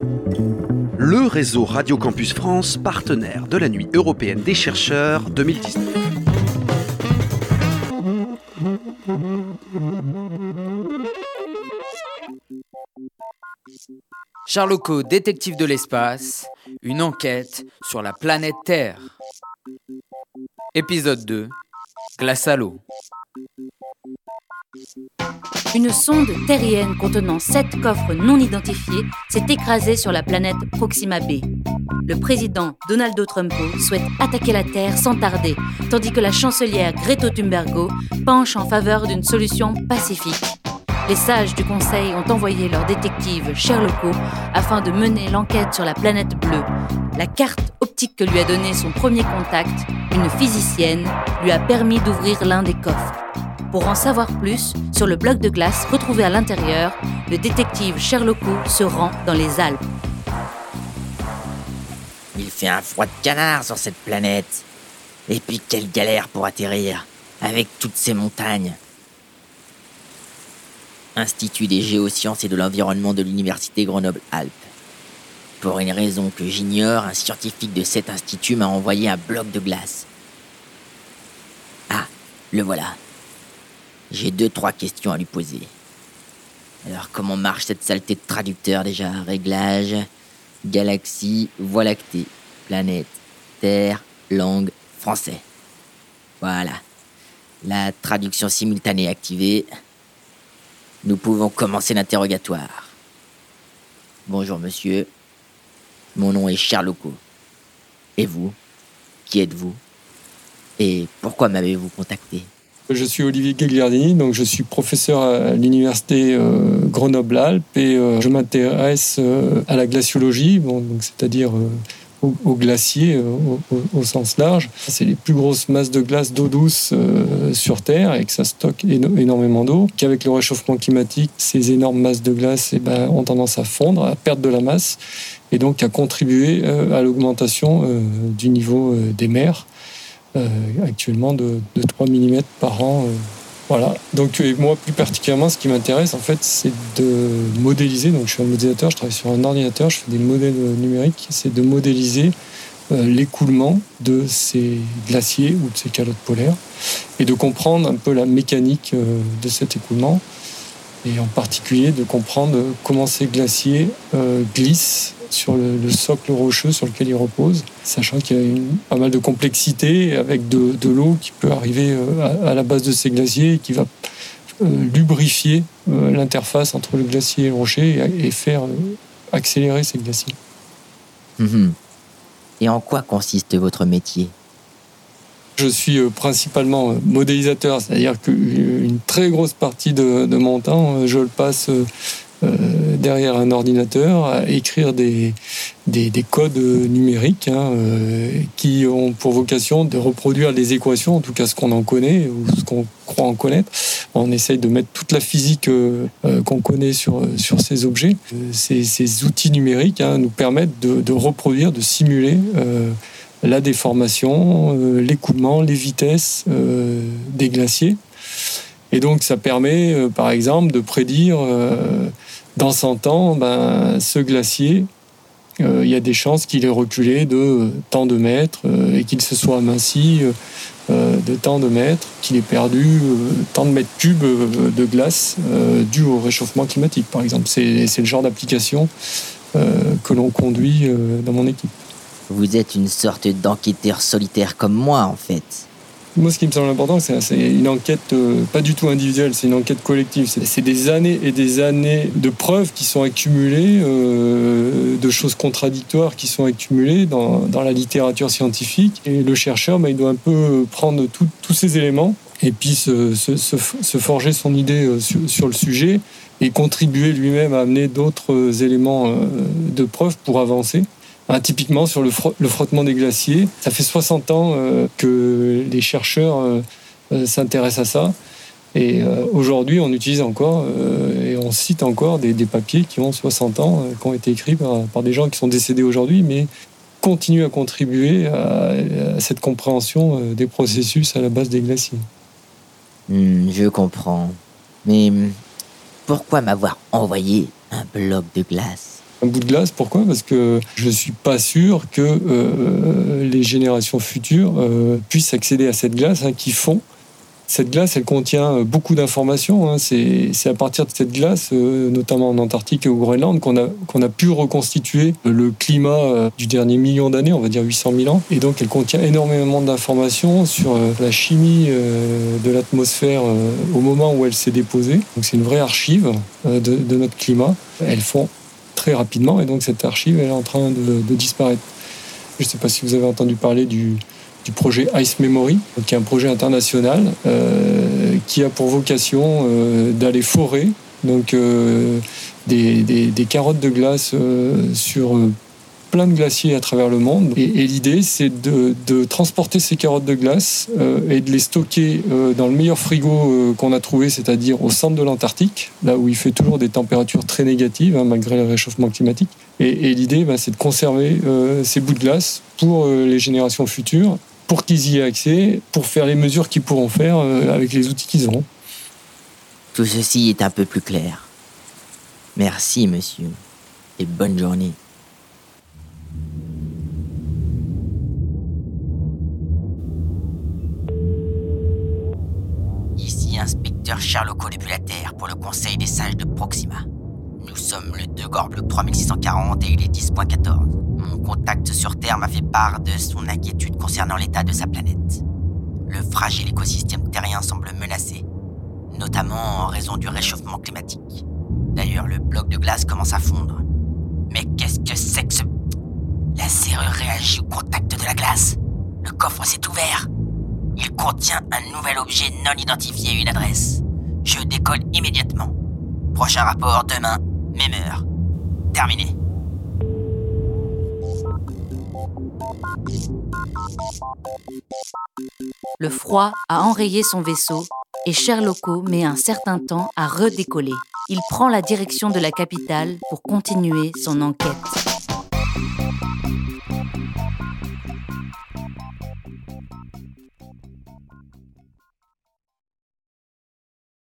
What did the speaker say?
Le réseau Radio Campus France, partenaire de la Nuit européenne des chercheurs 2019. Charloco, détective de l'espace, une enquête sur la planète Terre. Épisode 2, glace à l'eau. Une sonde terrienne contenant sept coffres non identifiés s'est écrasée sur la planète Proxima b. Le président Donaldo Trump souhaite attaquer la Terre sans tarder, tandis que la chancelière Greta Thunberg penche en faveur d'une solution pacifique. Les sages du Conseil ont envoyé leur détective Sherlock afin de mener l'enquête sur la planète bleue. La carte optique que lui a donnée son premier contact, une physicienne, lui a permis d'ouvrir l'un des coffres. Pour en savoir plus, sur le bloc de glace retrouvé à l'intérieur, le détective Sherlock se rend dans les Alpes. Il fait un froid de canard sur cette planète. Et puis quelle galère pour atterrir, avec toutes ces montagnes. Institut des géosciences et de l'environnement de l'Université Grenoble-Alpes. Pour une raison que j'ignore, un scientifique de cet institut m'a envoyé un bloc de glace. Ah, le voilà. J'ai deux, trois questions à lui poser. Alors, comment marche cette saleté de traducteur déjà? Réglage, galaxie, voie lactée, planète, terre, langue, français. Voilà. La traduction simultanée activée. Nous pouvons commencer l'interrogatoire. Bonjour monsieur. Mon nom est Charloco. Et vous? Qui êtes-vous? Et pourquoi m'avez-vous contacté? Je suis Olivier Gagliardini, donc je suis professeur à l'université euh, Grenoble-Alpes et euh, je m'intéresse euh, à la glaciologie, bon, c'est-à-dire au, au, glacier au, au, sens large. C'est les plus grosses masses de glace d'eau douce sur Terre et que ça stocke énormément d'eau. Qu'avec le réchauffement climatique, ces énormes masses de glace eh ben, ont tendance à fondre, à perdre de la masse et donc à contribuer à l'augmentation du niveau des mers. Euh, actuellement de, 3 mm par an. Euh, voilà. Donc moi plus particulièrement, ce qui m'intéresse en fait, c'est de modéliser. Donc je suis un modélisateur, je travaille sur un ordinateur, je fais des modèles numériques. C'est de modéliser euh, l'écoulement de ces glaciers ou de ces calottes polaires et de comprendre un peu la mécanique de cet écoulement et en particulier de comprendre comment ces glaciers glissent sur le, socle rocheux sur lequel il repose, sachant qu'il y a une, pas mal de complexité avec de, l'eau qui peut arriver euh, à, la base de ces glaciers et qui va euh, lubrifier euh, l'interface entre le glacier et le rocher et, faire accélérer ces glaciers. Mhm. Et en quoi consiste votre métier? Je suis principalement modélisateur, c'est-à-dire qu'une très grosse partie de, de, mon temps, je le passe euh, derrière un ordinateur à écrire des, des, codes numériques hein, euh, qui ont pour vocation de reproduire les équations, en tout cas ce qu'on en connaît ou ce qu'on croit en connaître. On essaye de mettre toute la physique euh, qu'on connaît sur, sur ces objets. Ces, ces outils numériques hein, nous permettent de, de, reproduire, de simuler la déformation, l'écoulement, les vitesses des glaciers. Et donc ça permet, par exemple, de prédire dans 100 ans, ben, ce glacier, euh, il y a des chances qu'il ait reculé de tant de mètres euh, et qu'il se soit aminci euh, de tant de mètres, qu'il ait perdu tant de mètres cubes de glace dû au réchauffement climatique, par exemple. C'est le genre d'application que l'on conduit dans mon équipe. Vous êtes une sorte d'enquêteur solitaire comme moi, en fait. Moi, ce qui me semble important, c'est une enquête euh, pas du tout individuelle, c'est une enquête collective. C'est des années et des années de preuves qui sont accumulées, euh, de choses contradictoires qui sont accumulées dans, la littérature scientifique. Et le chercheur, bah, il doit un peu prendre tous ces éléments et puis se, forger son idée euh, sur, le sujet et contribuer lui-même à amener d'autres éléments de preuves pour avancer. Hein, typiquement sur le, frottement des glaciers. Ça fait 60 ans euh, que les chercheurs euh, euh, s'intéressent à ça. Et aujourd'hui, on utilise encore et on cite encore des, papiers qui ont 60 ans, qui ont été écrits par, des gens qui sont décédés aujourd'hui, mais continuent à contribuer à, cette compréhension des processus à la base des glaciers. Hmm, je comprends. Mais hmm, pourquoi m'avoir envoyé un bloc de glace? Un bout de glace. Pourquoi? Parce que je ne suis pas sûr que euh, les générations futures euh, puissent accéder à cette glace hein, qui fond cette glace, elle contient euh, beaucoup d'informations. Hein. C'est à partir de cette glace, notamment en Antarctique et au Groenland, qu'on a, pu reconstituer le climat du dernier million d'années, on va dire 800 000 ans. Et donc, elle contient énormément d'informations sur la chimie de l'atmosphère au moment où elle s'est déposée. Donc, c'est une vraie archive de, de, notre climat. Elle fond rapidement et donc cette archive, elle est en train de, disparaître. Je ne sais pas si vous avez entendu parler du, projet Ice Memory, qui est un projet international euh, qui a pour vocation euh, d'aller forer donc, euh, des, carottes de glace sur plein de glaciers à travers le monde. Et, l'idée, c'est de, transporter ces carottes de glace et de les stocker dans le meilleur frigo qu'on a trouvé, c'est-à-dire au centre de l'Antarctique, là où il fait toujours des températures très négatives, hein, malgré le réchauffement climatique. Et, l'idée, bah, c'est de conserver ces bouts de glace pour les générations futures pour qu'ils y aient accès, pour faire les mesures qu'ils pourront faire euh, avec les outils qu'ils auront. Tout ceci est un peu plus clair. Merci, monsieur, et bonne journée. La Terre pour le Conseil des sages de Proxima. Nous sommes le 2 Gorble 3640 et il est 10.14. Mon contact sur Terre m'a fait part de son inquiétude concernant l'état de sa planète. Le fragile écosystème terrien semble menacé, notamment en raison du réchauffement climatique. D'ailleurs, le bloc de glace commence à fondre. Mais qu'est-ce que c'est que ce... La serrure réagit au contact de la glace. Le coffre s'est ouvert. Il contient un nouvel objet non identifié et une adresse. Je décolle immédiatement. Prochain rapport demain même heure. Terminé. Le froid a enrayé son vaisseau et Sherlocko met un certain temps à redécoller. Il prend la direction de la capitale pour continuer son enquête.